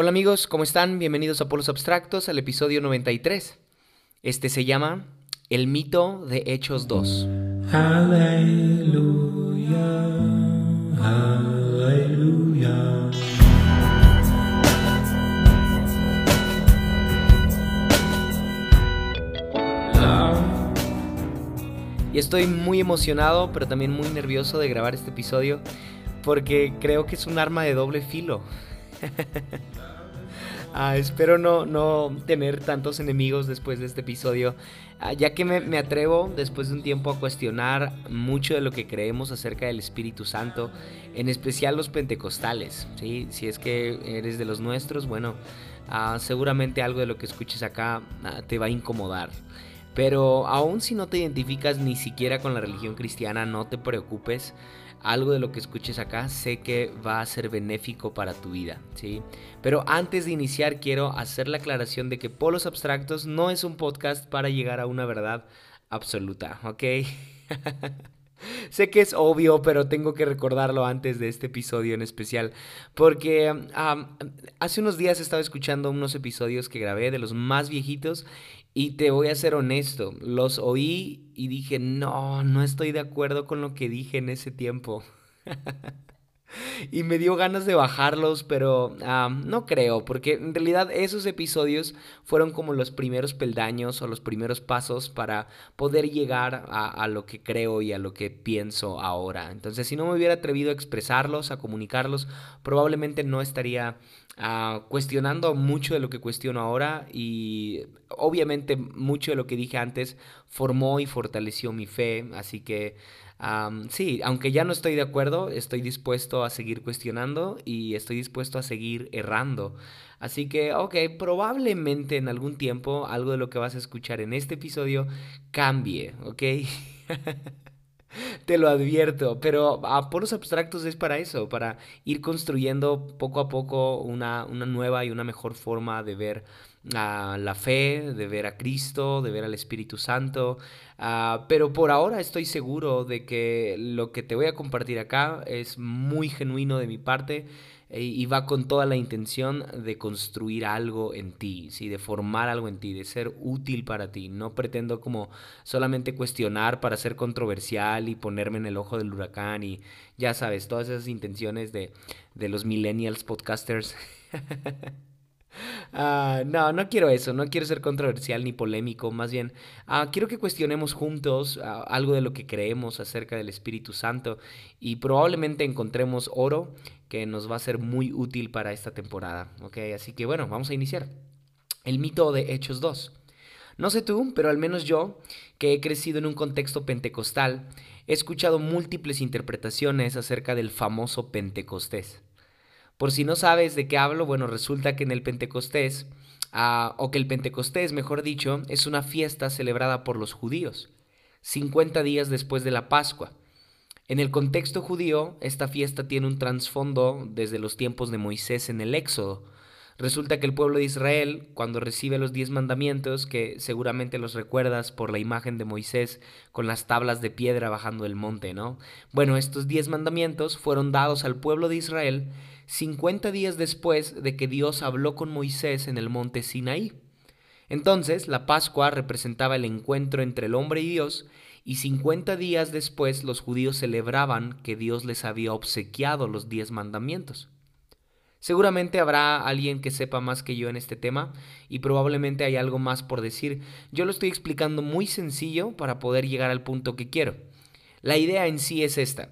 Hola amigos, ¿cómo están? Bienvenidos a Polos Abstractos al episodio 93. Este se llama El mito de Hechos 2. Aleluya, aleluya. Y estoy muy emocionado, pero también muy nervioso de grabar este episodio porque creo que es un arma de doble filo. Ah, espero no, no, tener tantos enemigos después de este episodio, ah, ya que me, atrevo después de un tiempo a cuestionar mucho de lo que creemos acerca del Espíritu Santo, en especial los pentecostales. ¿sí? Si es que eres de los nuestros, bueno, ah, seguramente algo de lo que escuches acá te va a incomodar. Pero aún si no te identificas ni siquiera con la religión cristiana, no te preocupes algo de lo que escuches acá sé que va a ser benéfico para tu vida, ¿sí? Pero antes de iniciar quiero hacer la aclaración de que Polos Abstractos no es un podcast para llegar a una verdad absoluta, ¿ok? Sé que es obvio, pero tengo que recordarlo antes de este episodio en especial, porque hace unos días estaba escuchando unos episodios que grabé de los más viejitos y te voy a ser honesto, los oí y dije, no, no estoy de acuerdo con lo que dije en ese tiempo. y me dio ganas de bajarlos, pero no creo, porque en realidad esos episodios fueron como los primeros peldaños o los primeros pasos para poder llegar a, lo que creo y a lo que pienso ahora. Entonces, si no me hubiera atrevido a expresarlos, a comunicarlos, probablemente no estaría ah, cuestionando mucho de lo que cuestiono ahora y obviamente mucho de lo que dije antes formó y fortaleció mi fe, así que sí, aunque ya no estoy de acuerdo, estoy dispuesto a seguir cuestionando y estoy dispuesto a seguir errando. Así que, ok, probablemente en algún tiempo algo de lo que vas a escuchar en este episodio cambie, ¿ok? Te lo advierto, pero a poros abstractos es para eso, para ir construyendo poco a poco una, una nueva y una mejor forma de ver a la fe, de ver a Cristo, de ver al Espíritu Santo. Ah, pero por ahora estoy seguro de que lo que te voy a compartir acá es muy genuino de mi parte y va con toda la intención de construir algo en ti, ¿sí? de formar algo en ti, de ser útil para ti. No pretendo como solamente cuestionar para ser controversial y ponerme en el ojo del huracán y ya sabes, todas esas intenciones de, de los millennials podcasters. Ah, no, no quiero eso, no quiero ser controversial ni polémico, más bien uh, quiero que cuestionemos juntos ah, algo de lo que creemos acerca del Espíritu Santo y probablemente encontremos oro que nos va a ser muy útil para esta temporada, ¿ok? Así que bueno, vamos a iniciar. El mito de Hechos 2. No sé tú, pero al menos yo, que he crecido en un contexto pentecostal, he escuchado múltiples interpretaciones acerca del famoso Pentecostés. Por si no sabes de qué hablo, bueno, resulta que en el Pentecostés, ah, o que el Pentecostés, mejor dicho, es una fiesta celebrada por los judíos, 50 días después de la Pascua. En el contexto judío, esta fiesta tiene un trasfondo desde los tiempos de Moisés en el Éxodo. Resulta que el pueblo de Israel, cuando recibe los diez mandamientos, que seguramente los recuerdas por la imagen de Moisés con las tablas de piedra bajando el monte, ¿no? Bueno, estos diez mandamientos fueron dados al pueblo de Israel 50 días después de que Dios habló con Moisés en el monte Sinaí. Entonces, la Pascua representaba el encuentro entre el hombre y Dios, y 50 días después los judíos celebraban que Dios les había obsequiado los diez mandamientos. Seguramente habrá alguien que sepa más que yo en este tema y probablemente hay algo más por decir. Yo lo estoy explicando muy sencillo para poder llegar al punto que quiero. La idea en sí es esta.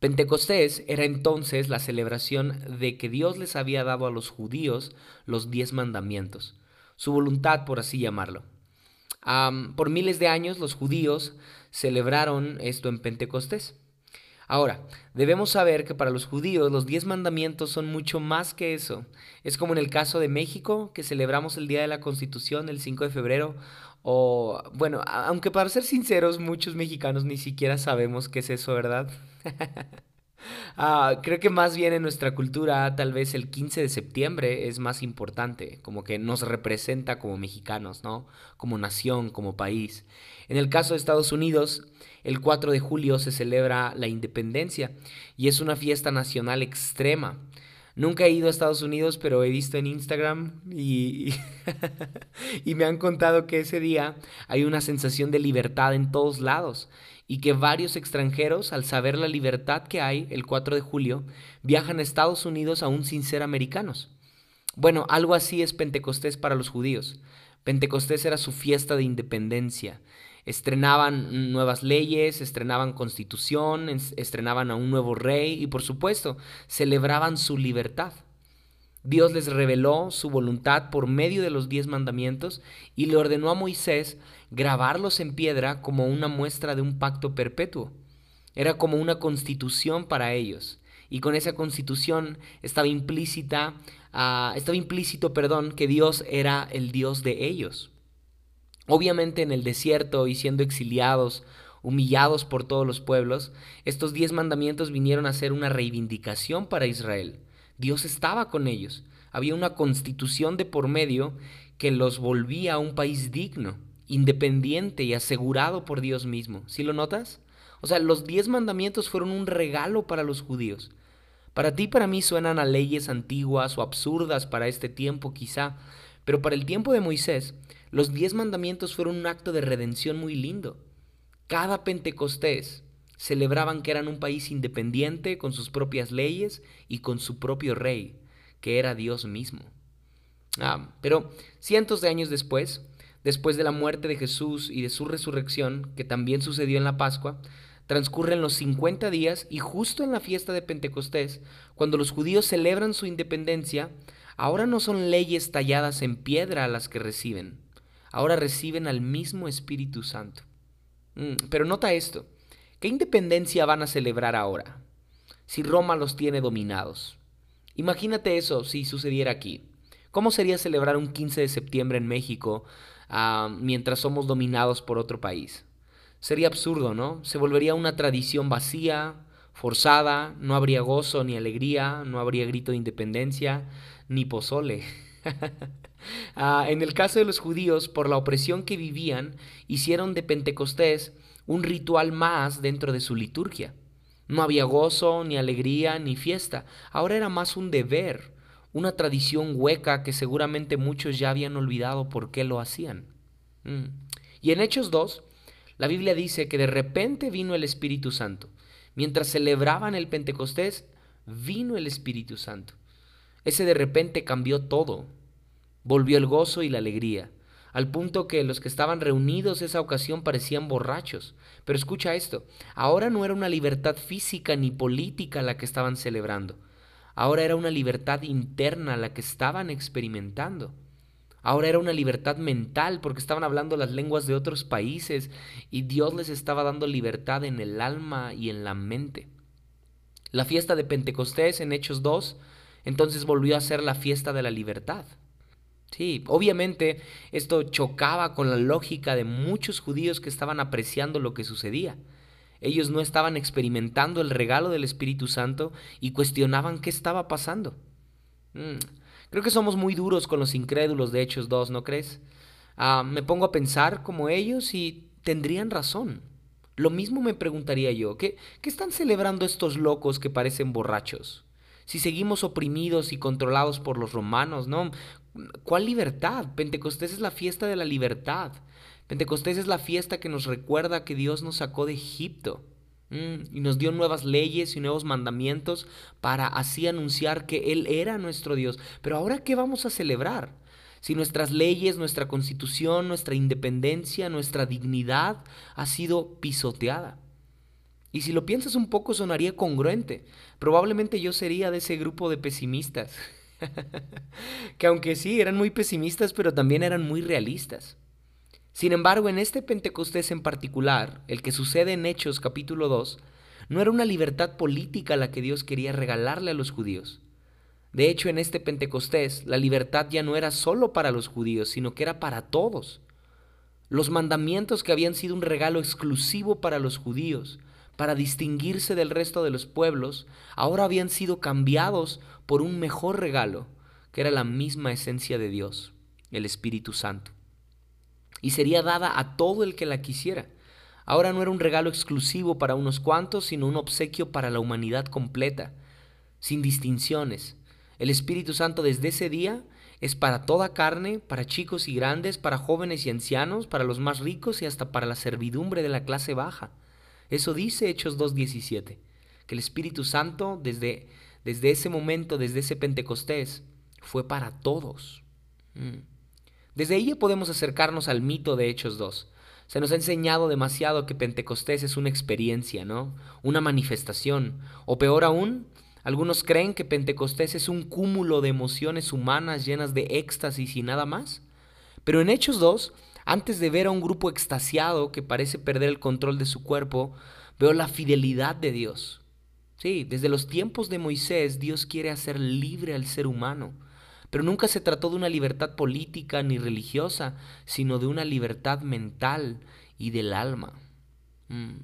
Pentecostés era entonces la celebración de que Dios les había dado a los judíos los diez mandamientos, su voluntad por así llamarlo. por miles de años los judíos celebraron esto en Pentecostés. Ahora, debemos saber que para los judíos los diez mandamientos son mucho más que eso. Es como en el caso de México, que celebramos el Día de la Constitución el 5 de febrero, o bueno, aunque para ser sinceros, muchos mexicanos ni siquiera sabemos qué es eso, ¿verdad? Ah, creo que más bien en nuestra cultura tal vez el 15 de septiembre es más importante, como que nos representa como mexicanos, ¿no? Como nación, como país. En el caso de Estados Unidos, el 4 de julio se celebra la independencia y es una fiesta nacional extrema. Nunca he ido a Estados Unidos, pero he visto en Instagram y, y, me han contado que ese día hay una sensación de libertad en todos lados y que varios extranjeros, al saber la libertad que hay el 4 de julio, viajan a Estados Unidos aún sin ser americanos. Bueno, algo así es Pentecostés para los judíos. Pentecostés era su fiesta de independencia. Estrenaban nuevas leyes, estrenaban constitución, estrenaban a un nuevo rey y por supuesto celebraban su libertad. Dios les reveló su voluntad por medio de los diez mandamientos y le ordenó a Moisés grabarlos en piedra como una muestra de un pacto perpetuo. Era como una constitución para ellos. Y con esa constitución estaba implícita, ah, estaba implícito, perdón, que Dios era el Dios de ellos. Obviamente en el desierto y siendo exiliados, humillados por todos los pueblos, estos diez mandamientos vinieron a ser una reivindicación para Israel. Dios estaba con ellos. Había una constitución de por medio que los volvía a un país digno, independiente y asegurado por Dios mismo. ¿Sí lo notas? O sea, los diez mandamientos fueron un regalo para los judíos. Para ti y para mí suenan a leyes antiguas o absurdas para este tiempo quizá, pero para el tiempo de Moisés los diez mandamientos fueron un acto de redención muy lindo. Cada Pentecostés celebraban que eran un país independiente con sus propias leyes y con su propio rey, que era Dios mismo. Ah, pero cientos de años después, después de la muerte de Jesús y de su resurrección, que también sucedió en la Pascua, transcurren los 50 días y justo en la fiesta de Pentecostés, cuando los judíos celebran su independencia, ahora no son leyes talladas en piedra las que reciben, ahora reciben al mismo Espíritu Santo. Mm, pero nota esto, ¿qué independencia van a celebrar ahora? Si Roma los tiene dominados. Imagínate eso si sucediera aquí. ¿Cómo sería celebrar un 15 de septiembre en México ah, mientras somos dominados por otro país? Sería absurdo, ¿no? Se volvería una tradición vacía, forzada, no habría gozo ni alegría, no habría grito de independencia, ni pozole. Ah, en el caso de los judíos, por la opresión que vivían, hicieron de Pentecostés un ritual más dentro de su liturgia. No había gozo, ni alegría, ni fiesta. Ahora era más un deber, una tradición hueca que seguramente muchos ya habían olvidado por qué lo hacían. Mm. Y en Hechos 2, la Biblia dice que de repente vino el Espíritu Santo. Mientras celebraban el Pentecostés, vino el Espíritu Santo. Ese de repente cambió todo. Volvió el gozo y la alegría, al punto que los que estaban reunidos esa ocasión parecían borrachos. Pero escucha esto, ahora no era una libertad física ni política la que estaban celebrando, ahora era una libertad interna la que estaban experimentando. Ahora era una libertad mental porque estaban hablando las lenguas de otros países y Dios les estaba dando libertad en el alma y en la mente. La fiesta de Pentecostés en Hechos 2 entonces volvió a ser la fiesta de la libertad. Sí, obviamente esto chocaba con la lógica de muchos judíos que estaban apreciando lo que sucedía. Ellos no estaban experimentando el regalo del Espíritu Santo y cuestionaban qué estaba pasando. Mm, creo que somos muy duros con los incrédulos de Hechos 2, ¿no crees? Ah, me pongo a pensar como ellos y tendrían razón. Lo mismo me preguntaría yo, ¿qué, ¿qué están celebrando estos locos que parecen borrachos? Si seguimos oprimidos y controlados por los romanos, ¿no? ¿Cuál libertad? Pentecostés es la fiesta de la libertad. Pentecostés es la fiesta que nos recuerda que Dios nos sacó de Egipto mm, y nos dio nuevas leyes y nuevos mandamientos para así anunciar que Él era nuestro Dios. Pero ahora, ¿qué vamos a celebrar? Si nuestras leyes, nuestra constitución, nuestra independencia, nuestra dignidad ha sido pisoteada. Y si lo piensas un poco sonaría congruente. Probablemente yo sería de ese grupo de pesimistas. que aunque sí, eran muy pesimistas, pero también eran muy realistas. Sin embargo, en este Pentecostés en particular, el que sucede en Hechos capítulo 2, no era una libertad política la que Dios quería regalarle a los judíos. De hecho, en este Pentecostés, la libertad ya no era solo para los judíos, sino que era para todos. Los mandamientos que habían sido un regalo exclusivo para los judíos, para distinguirse del resto de los pueblos, ahora habían sido cambiados por un mejor regalo, que era la misma esencia de Dios, el Espíritu Santo. Y sería dada a todo el que la quisiera. Ahora no era un regalo exclusivo para unos cuantos, sino un obsequio para la humanidad completa, sin distinciones. El Espíritu Santo desde ese día es para toda carne, para chicos y grandes, para jóvenes y ancianos, para los más ricos y hasta para la servidumbre de la clase baja. Eso dice Hechos 2.17, que el Espíritu Santo desde, desde ese momento, desde ese Pentecostés, fue para todos. Mm. Desde ahí podemos acercarnos al mito de Hechos 2. Se nos ha enseñado demasiado que Pentecostés es una experiencia, ¿no? Una manifestación. O peor aún, algunos creen que Pentecostés es un cúmulo de emociones humanas llenas de éxtasis y nada más. Pero en Hechos 2, antes de ver a un grupo extasiado que parece perder el control de su cuerpo, veo la fidelidad de Dios. Sí, desde los tiempos de Moisés Dios quiere hacer libre al ser humano, pero nunca se trató de una libertad política ni religiosa, sino de una libertad mental y del alma. Mm.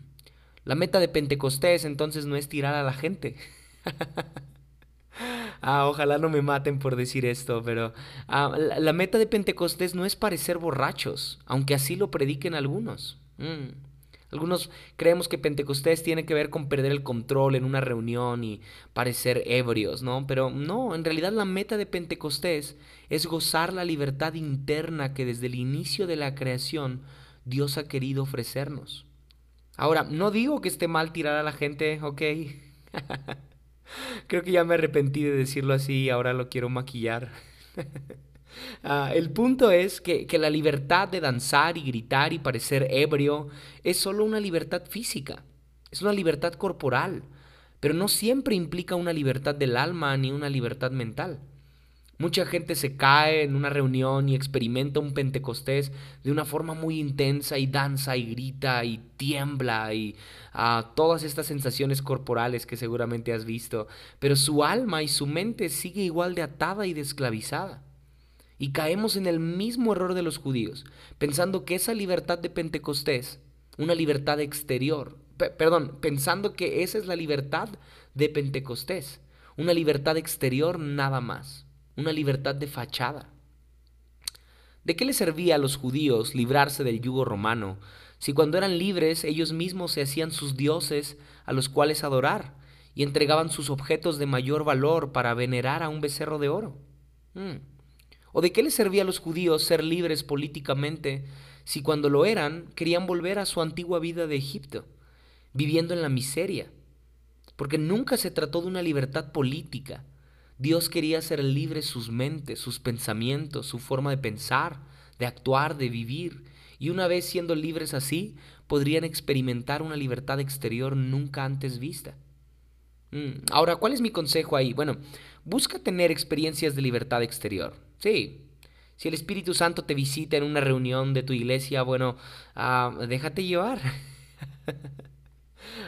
La meta de Pentecostés entonces no es tirar a la gente. ah, ojalá no me maten por decir esto, pero ah, la, meta de Pentecostés no es parecer borrachos, aunque así lo prediquen algunos. Mm. Algunos creemos que Pentecostés tiene que ver con perder el control en una reunión y parecer ebrios, ¿no? Pero no, en realidad la meta de Pentecostés es gozar la libertad interna que desde el inicio de la creación Dios ha querido ofrecernos. Ahora, no digo que esté mal tirar a la gente, ok. Creo que ya me arrepentí de decirlo así y ahora lo quiero maquillar. Ah, el punto es que, que la libertad de danzar y gritar y parecer ebrio es solo una libertad física, es una libertad corporal, pero no siempre implica una libertad del alma ni una libertad mental. Mucha gente se cae en una reunión y experimenta un Pentecostés de una forma muy intensa y danza y grita y tiembla y ah, todas estas sensaciones corporales que seguramente has visto, pero su alma y su mente sigue igual de atada y de esclavizada. Y caemos en el mismo error de los judíos, pensando que esa libertad de Pentecostés, una libertad exterior, perdón, pensando que esa es la libertad de Pentecostés, una libertad exterior nada más una libertad de fachada. ¿De qué les servía a los judíos librarse del yugo romano si cuando eran libres ellos mismos se hacían sus dioses a los cuales adorar y entregaban sus objetos de mayor valor para venerar a un becerro de oro? Mm. ¿O de qué les servía a los judíos ser libres políticamente si cuando lo eran querían volver a su antigua vida de Egipto, viviendo en la miseria? Porque nunca se trató de una libertad política, Dios quería hacer libre sus mentes, sus pensamientos, su forma de pensar, de actuar, de vivir. Y una vez siendo libres así, podrían experimentar una libertad exterior nunca antes vista. Mm, ahora, ¿cuál es mi consejo ahí? Bueno, busca tener experiencias de libertad exterior. Sí, si el Espíritu Santo te visita en una reunión de tu iglesia, bueno, ah, déjate llevar.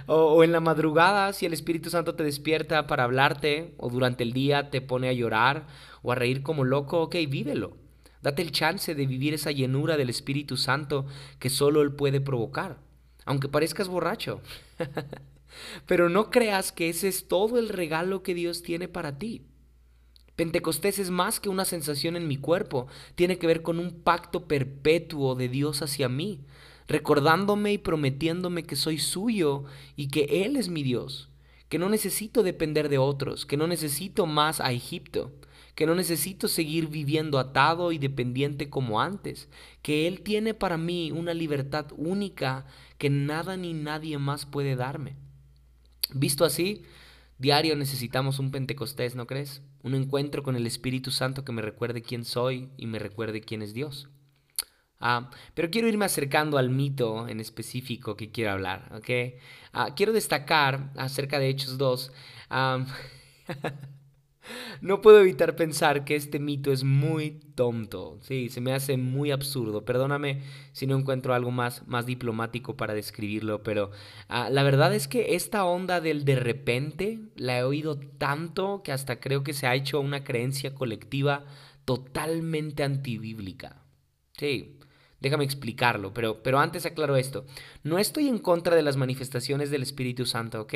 O, en la madrugada, si el Espíritu Santo te despierta para hablarte, o durante el día te pone a llorar o a reír como loco, ok, vívelo. Date el chance de vivir esa llenura del Espíritu Santo que solo Él puede provocar, aunque parezcas borracho. Pero no creas que ese es todo el regalo que Dios tiene para ti. Pentecostés es más que una sensación en mi cuerpo, tiene que ver con un pacto perpetuo de Dios hacia mí, recordándome y prometiéndome que soy suyo y que Él es mi Dios, que no necesito depender de otros, que no necesito más a Egipto, que no necesito seguir viviendo atado y dependiente como antes, que Él tiene para mí una libertad única que nada ni nadie más puede darme. Visto así, diario necesitamos un Pentecostés, ¿no crees? Un encuentro con el Espíritu Santo que me recuerde quién soy y me recuerde quién es Dios. Ah, pero quiero irme acercando al mito en específico que quiero hablar, ¿ok? Ah, quiero destacar acerca de Hechos 2. no puedo evitar pensar que este mito es muy tonto, sí, se me hace muy absurdo. Perdóname si no encuentro algo más, más diplomático para describirlo, pero ah, la verdad es que esta onda del de repente la he oído tanto que hasta creo que se ha hecho una creencia colectiva totalmente antibíblica. Sí, Déjame explicarlo, pero, pero antes aclaro esto. No estoy en contra de las manifestaciones del Espíritu Santo, ¿ok?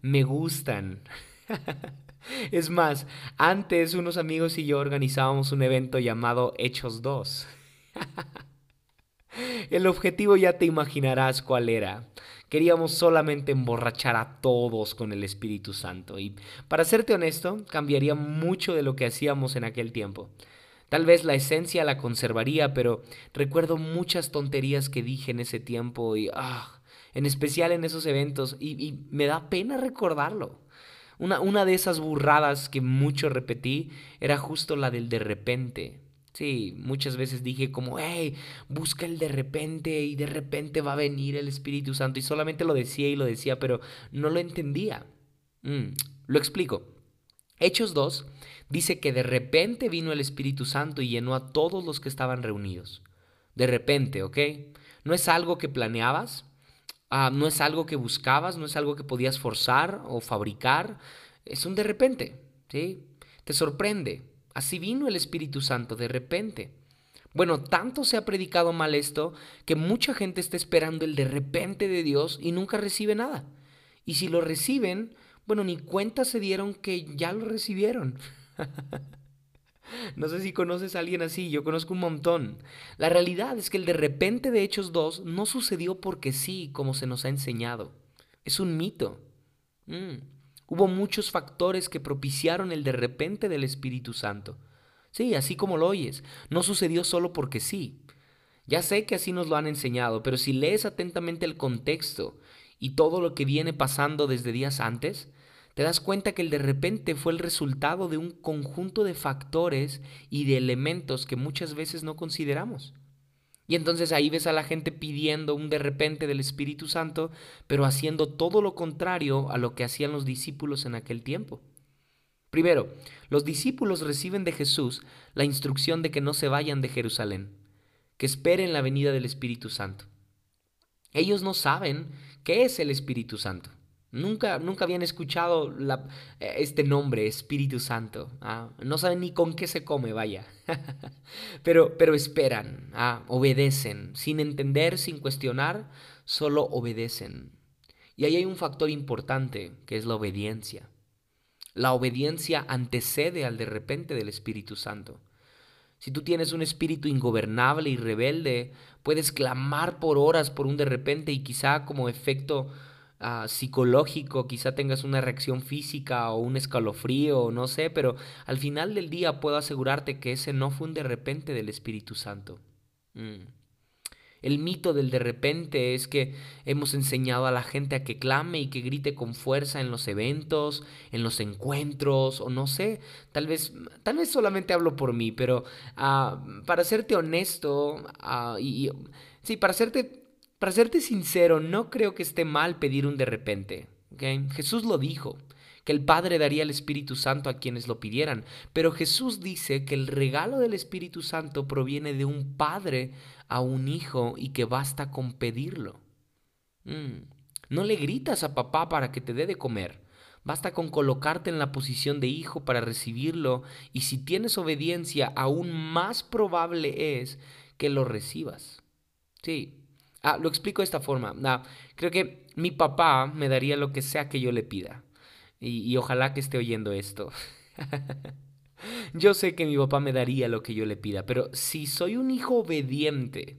Me gustan. es más, antes unos amigos y yo organizábamos un evento llamado Hechos 2. El objetivo ya te imaginarás cuál era. Queríamos solamente emborrachar a todos con el Espíritu Santo. Y para serte honesto, cambiaría mucho de lo que hacíamos en aquel tiempo. Tal vez la esencia la conservaría, pero recuerdo muchas tonterías que dije en ese tiempo y, ah, en especial en esos eventos, y, y me da pena recordarlo. Una, una, de esas burradas que mucho repetí era justo la del de repente. Sí, muchas veces dije como, hey, busca el de repente y de repente va a venir el Espíritu Santo. Y solamente lo decía y lo decía, pero no lo entendía. Mm, lo explico. Hechos 2 dice que de repente vino el Espíritu Santo y llenó a todos los que estaban reunidos. De repente, ¿ok? No es algo que planeabas, uh, no es algo que buscabas, no es algo que podías forzar o fabricar. Es un de repente, ¿sí? Te sorprende. Así vino el Espíritu Santo de repente. Bueno, tanto se ha predicado mal esto que mucha gente está esperando el de repente de Dios y nunca recibe nada. Y si lo reciben, bueno, ni cuenta se dieron que ya lo recibieron. no sé si conoces a alguien así, yo conozco un montón. La realidad es que el de repente de Hechos 2 no sucedió porque sí, como se nos ha enseñado. Es un mito. Mm. Hubo muchos factores que propiciaron el de repente del Espíritu Santo. Sí, así como lo oyes, no sucedió solo porque sí. Ya sé que así nos lo han enseñado, pero si lees atentamente el contexto y todo lo que viene pasando desde días antes, te das cuenta que el de repente fue el resultado de un conjunto de factores y de elementos que muchas veces no consideramos. Y entonces ahí ves a la gente pidiendo un de repente del Espíritu Santo, pero haciendo todo lo contrario a lo que hacían los discípulos en aquel tiempo. Primero, los discípulos reciben de Jesús la instrucción de que no se vayan de Jerusalén, que esperen la venida del Espíritu Santo. Ellos no saben qué es el Espíritu Santo. Nunca, nunca habían escuchado eh, este nombre, Espíritu Santo. ¿ah? No saben ni con qué se come, vaya. pero, pero esperan, ¿ah? obedecen, sin entender, sin cuestionar, solo obedecen. Y ahí hay un factor importante, que es la obediencia. La obediencia antecede al de repente del Espíritu Santo. Si tú tienes un espíritu ingobernable y rebelde, puedes clamar por horas por un de repente y quizá como efecto Ah, psicológico, quizá tengas una reacción física o un escalofrío, no sé, pero al final del día puedo asegurarte que ese no fue un de repente del Espíritu Santo. Mm. El mito del de repente es que hemos enseñado a la gente a que clame y que grite con fuerza en los eventos, en los encuentros, o no sé, tal vez, tal vez solamente hablo por mí, pero ah, para serte honesto, uh, y, sí, para serte para serte sincero, no creo que esté mal pedir un de repente. Jesús lo dijo, que el Padre daría el Espíritu Santo a quienes lo pidieran, pero Jesús dice que el regalo del Espíritu Santo proviene de un Padre a un Hijo y que basta con pedirlo. Mm. No le gritas a papá para que te dé de comer. Basta con colocarte en la posición de hijo para recibirlo y si tienes obediencia, aún más probable es que lo recibas. Sí, Ah, lo explico de esta forma. Ah, creo que mi papá me daría lo que sea que yo le pida. Y, ojalá que esté oyendo esto. yo sé que mi papá me daría lo que yo le pida, pero si soy un hijo obediente,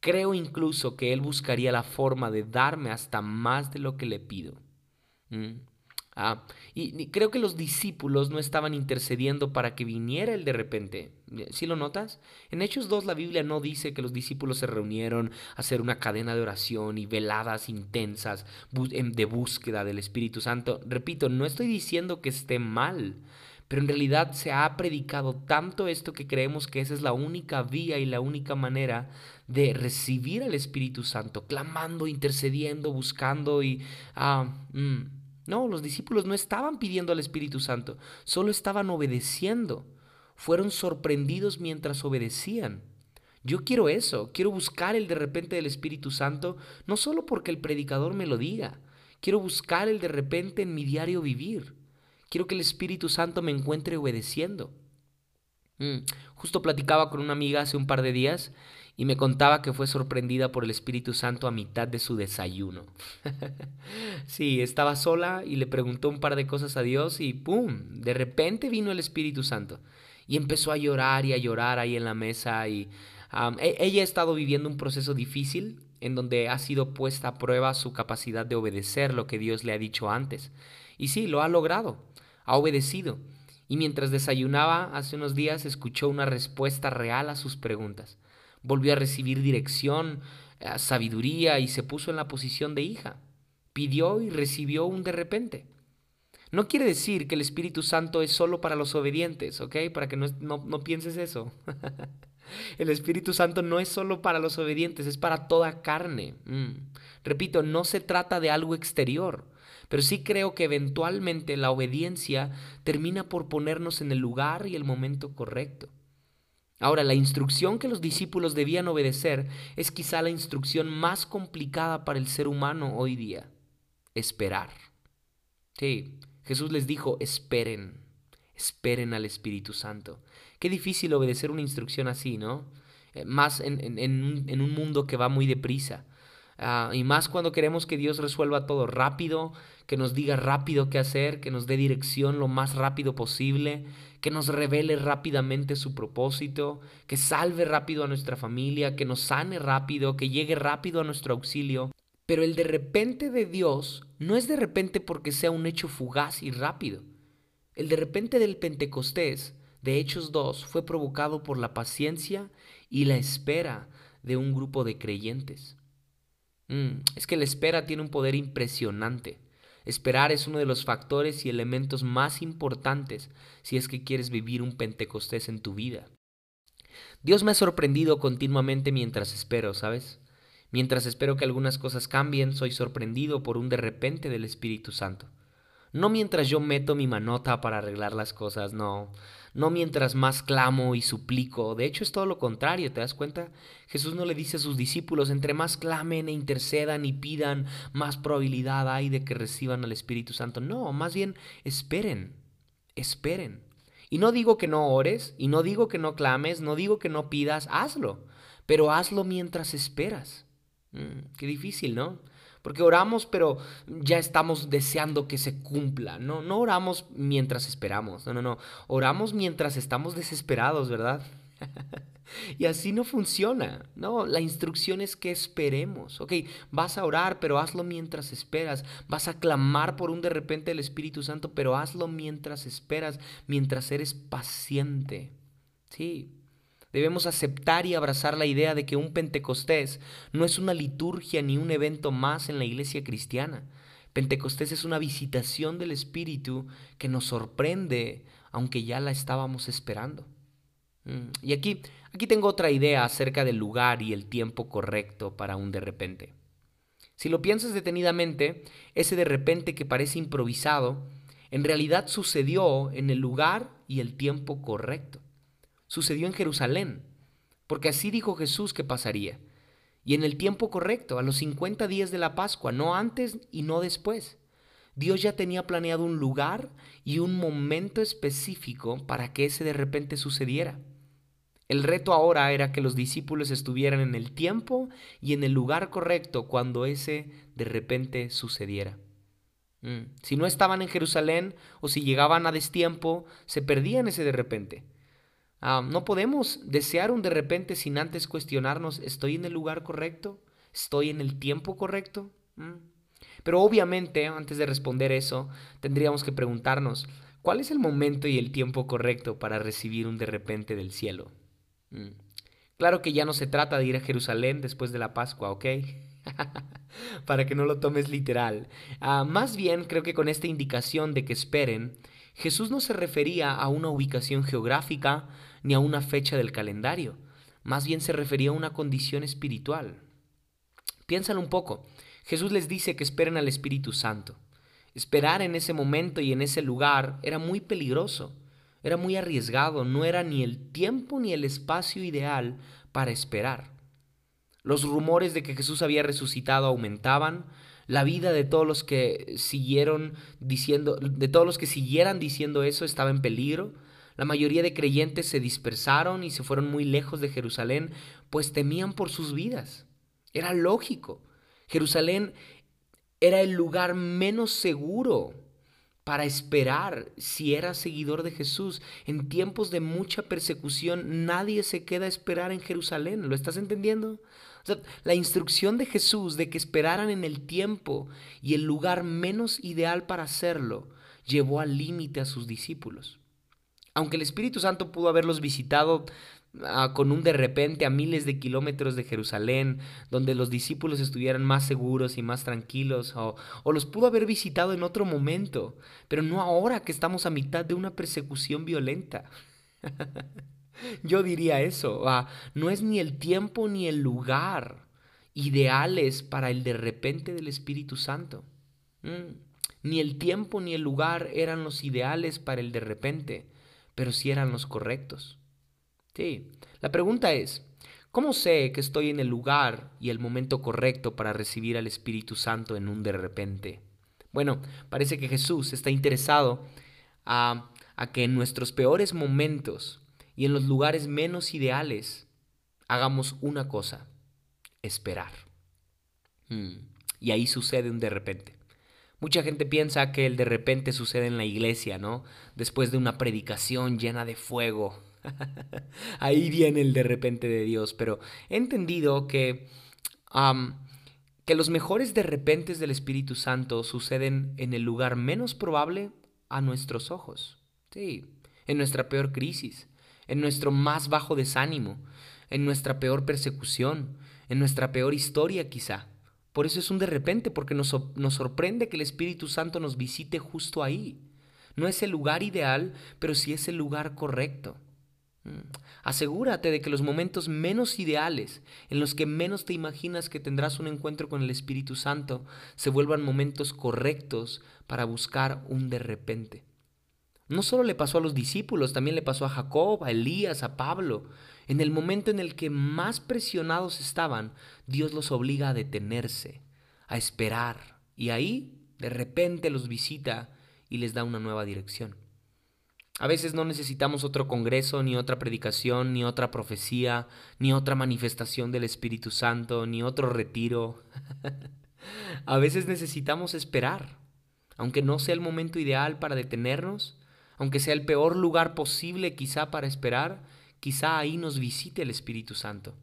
creo incluso que él buscaría la forma de darme hasta más de lo que le pido. ¿Mm? Ah, y, creo que los discípulos no estaban intercediendo para que viniera él de repente. ¿Sí lo notas? En Hechos 2 la Biblia no dice que los discípulos se reunieron a hacer una cadena de oración y veladas intensas em, de búsqueda del Espíritu Santo. Repito, no estoy diciendo que esté mal, pero en realidad se ha predicado tanto esto que creemos que esa es la única vía y la única manera de recibir al Espíritu Santo, clamando, intercediendo, buscando y... Ah, mm, no, los discípulos no estaban pidiendo al Espíritu Santo, solo estaban obedeciendo. Fueron sorprendidos mientras obedecían. Yo quiero eso, quiero buscar el de repente del Espíritu Santo, no solo porque el predicador me lo diga, quiero buscar el de repente en mi diario vivir. Quiero que el Espíritu Santo me encuentre obedeciendo. Mm, justo platicaba con una amiga hace un par de días y me contaba que fue sorprendida por el Espíritu Santo a mitad de su desayuno. sí, estaba sola y le preguntó un par de cosas a Dios y ¡pum! De repente vino el Espíritu Santo y empezó a llorar y a llorar ahí en la mesa y E, ella ha estado viviendo un proceso difícil en donde ha sido puesta a prueba su capacidad de obedecer lo que Dios le ha dicho antes. Y sí, lo ha logrado, ha obedecido. Y mientras desayunaba hace unos días escuchó una respuesta real a sus preguntas. Volvió a recibir dirección, eh, sabiduría y se puso en la posición de hija. Pidió y recibió un de repente. No quiere decir que el Espíritu Santo es solo para los obedientes, ¿ok? Para que no, no, pienses eso. el Espíritu Santo no es solo para los obedientes, es para toda carne. Mm. Repito, no se trata de algo exterior, pero sí creo que eventualmente la obediencia termina por ponernos en el lugar y el momento correcto. Ahora, la instrucción que los discípulos debían obedecer es quizá la instrucción más complicada para el ser humano hoy día, esperar. Sí, Jesús les dijo, esperen, esperen al Espíritu Santo. Qué difícil obedecer una instrucción así, ¿no? Eh, más en, un mundo que va muy deprisa. Ah, y más cuando queremos que Dios resuelva todo rápido, que nos diga rápido qué hacer, que nos dé dirección lo más rápido posible, que nos revele rápidamente su propósito, que salve rápido a nuestra familia, que nos sane rápido, que llegue rápido a nuestro auxilio. Pero el de repente de Dios no es de repente porque sea un hecho fugaz y rápido. El de repente del Pentecostés, de Hechos 2, fue provocado por la paciencia y la espera de un grupo de creyentes. Mm, es que la espera tiene un poder impresionante. Esperar es uno de los factores y elementos más importantes si es que quieres vivir un Pentecostés en tu vida. Dios me ha sorprendido continuamente mientras espero, ¿sabes? Mientras espero que algunas cosas cambien, soy sorprendido por un de repente del Espíritu Santo. No mientras yo meto mi manota para arreglar las cosas, no. No mientras más clamo y suplico. De hecho es todo lo contrario, ¿te das cuenta? Jesús no le dice a sus discípulos, entre más clamen e intercedan y pidan, más probabilidad hay de que reciban al Espíritu Santo. No, más bien esperen, esperen. Y no digo que no ores, y no digo que no clames, no digo que no pidas, hazlo. Pero hazlo mientras esperas. Mm, qué difícil, ¿no? Porque oramos, pero ya estamos deseando que se cumpla. No, no oramos mientras esperamos. No, no, no. Oramos mientras estamos desesperados, ¿verdad? y así no funciona. No, la instrucción es que esperemos. Ok, vas a orar, pero hazlo mientras esperas. Vas a clamar por un de repente el Espíritu Santo, pero hazlo mientras esperas, mientras eres paciente. Sí, Debemos aceptar y abrazar la idea de que un Pentecostés no es una liturgia ni un evento más en la iglesia cristiana. Pentecostés es una visitación del Espíritu que nos sorprende, aunque ya la estábamos esperando. Mm, y aquí, aquí tengo otra idea acerca del lugar y el tiempo correcto para un de repente. Si lo piensas detenidamente, ese de repente que parece improvisado, en realidad sucedió en el lugar y el tiempo correcto sucedió en Jerusalén, porque así dijo Jesús que pasaría, y en el tiempo correcto, a los 50 días de la Pascua, no antes y no después. Dios ya tenía planeado un lugar y un momento específico para que ese de repente sucediera. El reto ahora era que los discípulos estuvieran en el tiempo y en el lugar correcto cuando ese de repente sucediera. Mm, si no estaban en Jerusalén o si llegaban a destiempo, se perdían ese de repente. No podemos desear un de repente sin antes cuestionarnos, ¿estoy en el lugar correcto? ¿Estoy en el tiempo correcto? Mm. Pero obviamente, antes de responder eso, tendríamos que preguntarnos, ¿cuál es el momento y el tiempo correcto para recibir un de repente del cielo? Mm. Claro que ya no se trata de ir a Jerusalén después de la Pascua, ¿ok? para que no lo tomes literal. Ah, más bien creo que con esta indicación de que esperen, Jesús no se refería a una ubicación geográfica ni a una fecha del calendario, más bien se refería a una condición espiritual. Piénsalo un poco. Jesús les dice que esperen al Espíritu Santo. Esperar en ese momento y en ese lugar era muy peligroso, era muy arriesgado, no era ni el tiempo ni el espacio ideal para esperar. Los rumores de que Jesús había resucitado aumentaban, la vida de todos los que siguieron diciendo, de todos los que siguieran diciendo eso estaba en peligro. La mayoría de creyentes se dispersaron y se fueron muy lejos de Jerusalén, pues temían por sus vidas. Era lógico. Jerusalén era el lugar menos seguro para esperar si eras seguidor de Jesús. En tiempos de mucha persecución nadie se queda a esperar en Jerusalén. ¿Lo estás entendiendo? la instrucción de Jesús de que esperaran en el tiempo y el lugar menos ideal para hacerlo llevó al límite a sus discípulos. Aunque el Espíritu Santo pudo haberlos visitado ah, con un de repente a miles de kilómetros de Jerusalén, donde los discípulos estuvieran más seguros y más tranquilos, o, los pudo haber visitado en otro momento, pero no ahora que estamos a mitad de una persecución violenta. Yo diría eso, ah, no es ni el tiempo ni el lugar ideales para el de repente del Espíritu Santo. Mm, ni el tiempo ni el lugar eran los ideales para el de repente pero si eran los correctos. Sí, la pregunta es, ¿cómo sé que estoy en el lugar y el momento correcto para recibir al Espíritu Santo en un de repente? Bueno, parece que Jesús está interesado a, que en nuestros peores momentos y en los lugares menos ideales hagamos una cosa, esperar. Hmm, y ahí sucede un de repente. Mucha gente piensa que el de repente sucede en la iglesia, ¿no? Después de una predicación llena de fuego. Ahí viene el de repente de Dios, pero he entendido que, que los mejores de repentes del Espíritu Santo suceden en el lugar menos probable a nuestros ojos. Sí, en nuestra peor crisis, en nuestro más bajo desánimo, en nuestra peor persecución, en nuestra peor historia quizá. Por eso es un de repente, porque nos, nos, sorprende que el Espíritu Santo nos visite justo ahí. No es el lugar ideal, pero sí es el lugar correcto. Mm. Asegúrate de que los momentos menos ideales, en los que menos te imaginas que tendrás un encuentro con el Espíritu Santo, se vuelvan momentos correctos para buscar un de repente. No solo le pasó a los discípulos, también le pasó a Jacob, a Elías, a Pablo. En el momento en el que más presionados estaban, Dios los obliga a detenerse, a esperar, y ahí de repente los visita y les da una nueva dirección. A veces no necesitamos otro congreso, ni otra predicación, ni otra profecía, ni otra manifestación del Espíritu Santo, ni otro retiro. a veces necesitamos esperar, aunque no sea el momento ideal para detenernos, aunque sea el peor lugar posible quizá para esperar, quizá ahí nos visite el Espíritu Santo.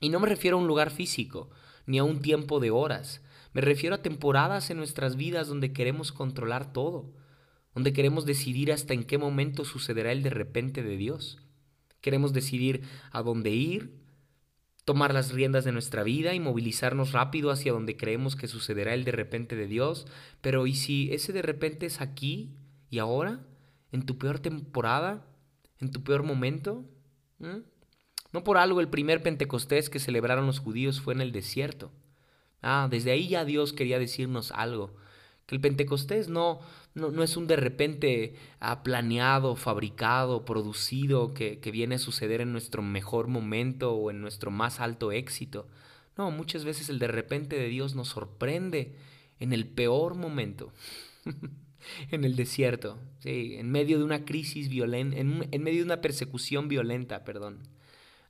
Y no me refiero a un lugar físico, ni a un tiempo de horas. Me refiero a temporadas en nuestras vidas donde queremos controlar todo, donde queremos decidir hasta en qué momento sucederá el de repente de Dios. Queremos decidir a dónde ir, tomar las riendas de nuestra vida y movilizarnos rápido hacia donde creemos que sucederá el de repente de Dios. Pero ¿y si ese de repente es aquí y ahora? ¿En tu peor temporada? en tu peor momento? No por algo el primer Pentecostés que celebraron los judíos fue en el desierto. Ah, desde ahí ya Dios quería decirnos algo. Que el Pentecostés no, no, es un de repente ah, planeado, fabricado, producido, que, que viene a suceder en nuestro mejor momento o en nuestro más alto éxito. No, muchas veces el de repente de Dios nos sorprende en el peor momento. en el desierto, sí, en medio de una crisis violenta, en, en, medio de una persecución violenta, perdón.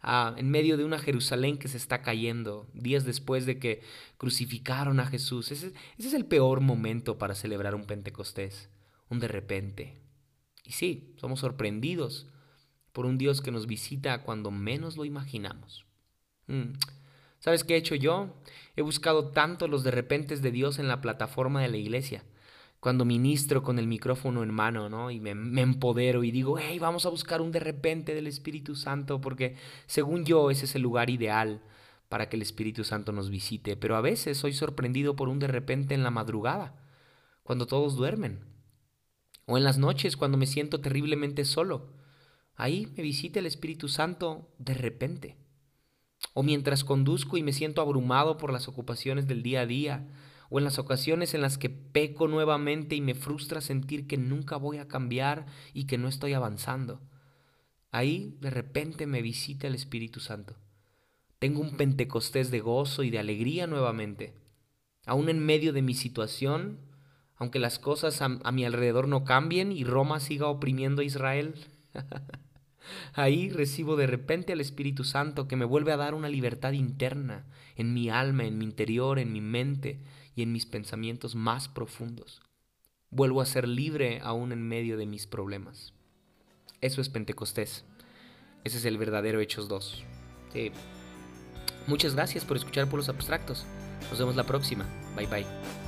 Ah, en medio de una Jerusalén que se está cayendo, días después de que crucificaron a Jesús. Ese, es el peor momento para celebrar un Pentecostés, un de repente. Y sí, somos sorprendidos por un Dios que nos visita cuando menos lo imaginamos. Mm. ¿Sabes qué he hecho yo? He buscado tanto los de repentes de Dios en la plataforma de la iglesia cuando ministro con el micrófono en mano, ¿no? Y me, empodero y digo, hey, vamos a buscar un de repente del Espíritu Santo, porque según yo ese es el lugar ideal para que el Espíritu Santo nos visite. Pero a veces soy sorprendido por un de repente en la madrugada, cuando todos duermen. O en las noches, cuando me siento terriblemente solo. Ahí me visita el Espíritu Santo de repente. O mientras conduzco y me siento abrumado por las ocupaciones del día a día, o en las ocasiones en las que peco nuevamente y me frustra sentir que nunca voy a cambiar y que no estoy avanzando. Ahí de repente me visita el Espíritu Santo. Tengo un Pentecostés de gozo y de alegría nuevamente. Aún en medio de mi situación, aunque las cosas a, mi alrededor no cambien y Roma siga oprimiendo a Israel, ahí recibo de repente al Espíritu Santo que me vuelve a dar una libertad interna en mi alma, en mi interior, en mi mente, y en mis pensamientos más profundos. vuelvo a ser libre aún en medio de mis problemas. Eso es Pentecostés. Ese es el verdadero Hechos 2. Muchas gracias por escuchar por los abstractos. Nos vemos la próxima. Bye bye.